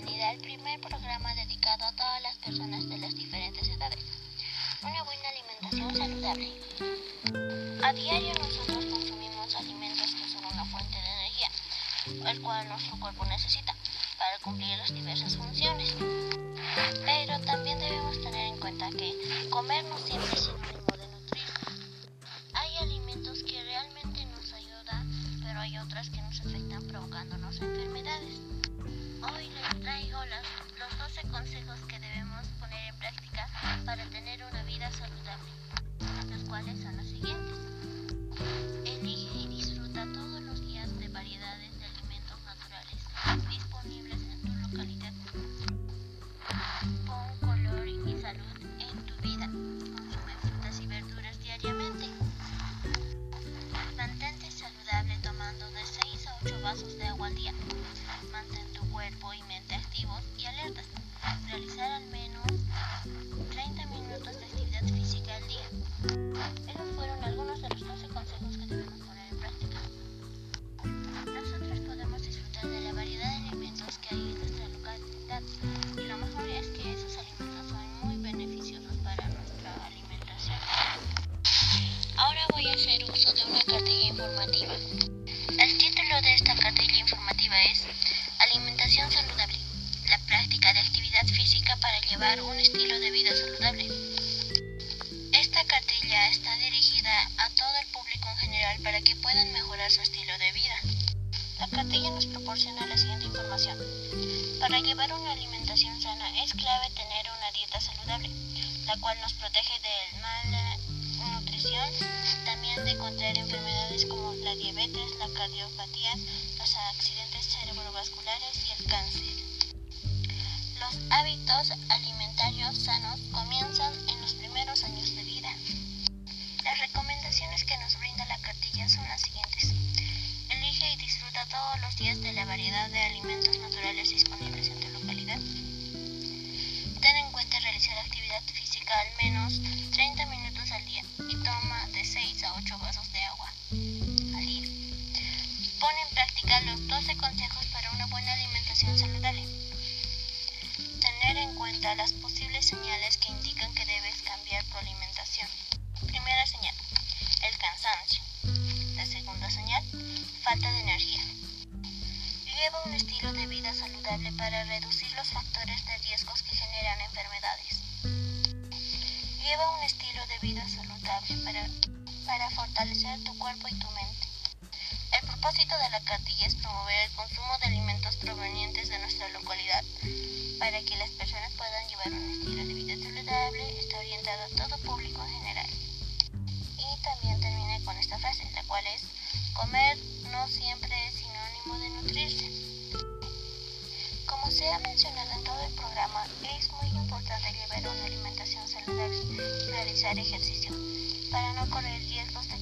primer programa dedicado a todas las personas de las diferentes edades. Una buena alimentación saludable. A diario nosotros consumimos alimentos que son una fuente de energía, el cual nuestro cuerpo necesita para cumplir las diversas funciones. Pero también debemos tener en cuenta que comer no siempre es sinónimo de nutrir. Hay alimentos que realmente nos ayudan, pero hay otras que nos afectan provocándonos enfermedades. Al día cuerpo y mente activos y alertas. Realizar al menos 30 minutos de actividad física al día. Esos fueron algunos de los 12 consejos que debemos poner en práctica. Nosotros podemos disfrutar de la variedad de alimentos que hay en nuestra localidad y lo mejor es que esos alimentos son muy beneficiosos para nuestra alimentación. Ahora voy a hacer uso de una cartilla informativa. De esta cartilla informativa es Alimentación saludable. La práctica de actividad física para llevar un estilo de vida saludable. Esta cartilla está dirigida a todo el público en general para que puedan mejorar su estilo de vida. La cartilla nos proporciona la siguiente información. Para llevar una alimentación sana es clave tener una dieta saludable, la cual nos protege de mala también de contraer enfermedades como la diabetes, la cardiopatía, los accidentes cerebrovasculares y el cáncer. Los hábitos alimentarios sanos comienzan en los primeros años de vida. Las recomendaciones que nos brinda la cartilla son las siguientes. Elige y disfruta todos los días de la variedad de alimentos naturales disponibles en tu los 12 consejos para una buena alimentación saludable. Tener en cuenta las posibles señales que indican que debes cambiar tu alimentación. Primera señal, el cansancio. La segunda señal, falta de energía. Lleva un estilo de vida saludable para reducir los factores de riesgos que generan enfermedades. Lleva un estilo de vida saludable para, para fortalecer tu cuerpo y tu mente. Propósito de la cartilla es promover el consumo de alimentos provenientes de nuestra localidad para que las personas puedan llevar un estilo de vida saludable, está orientado a todo público en general. Y también termina con esta frase, la cual es, comer no siempre es sinónimo de nutrirse. Como se ha mencionado en todo el programa, es muy importante llevar una alimentación saludable y realizar ejercicio para no correr riesgos de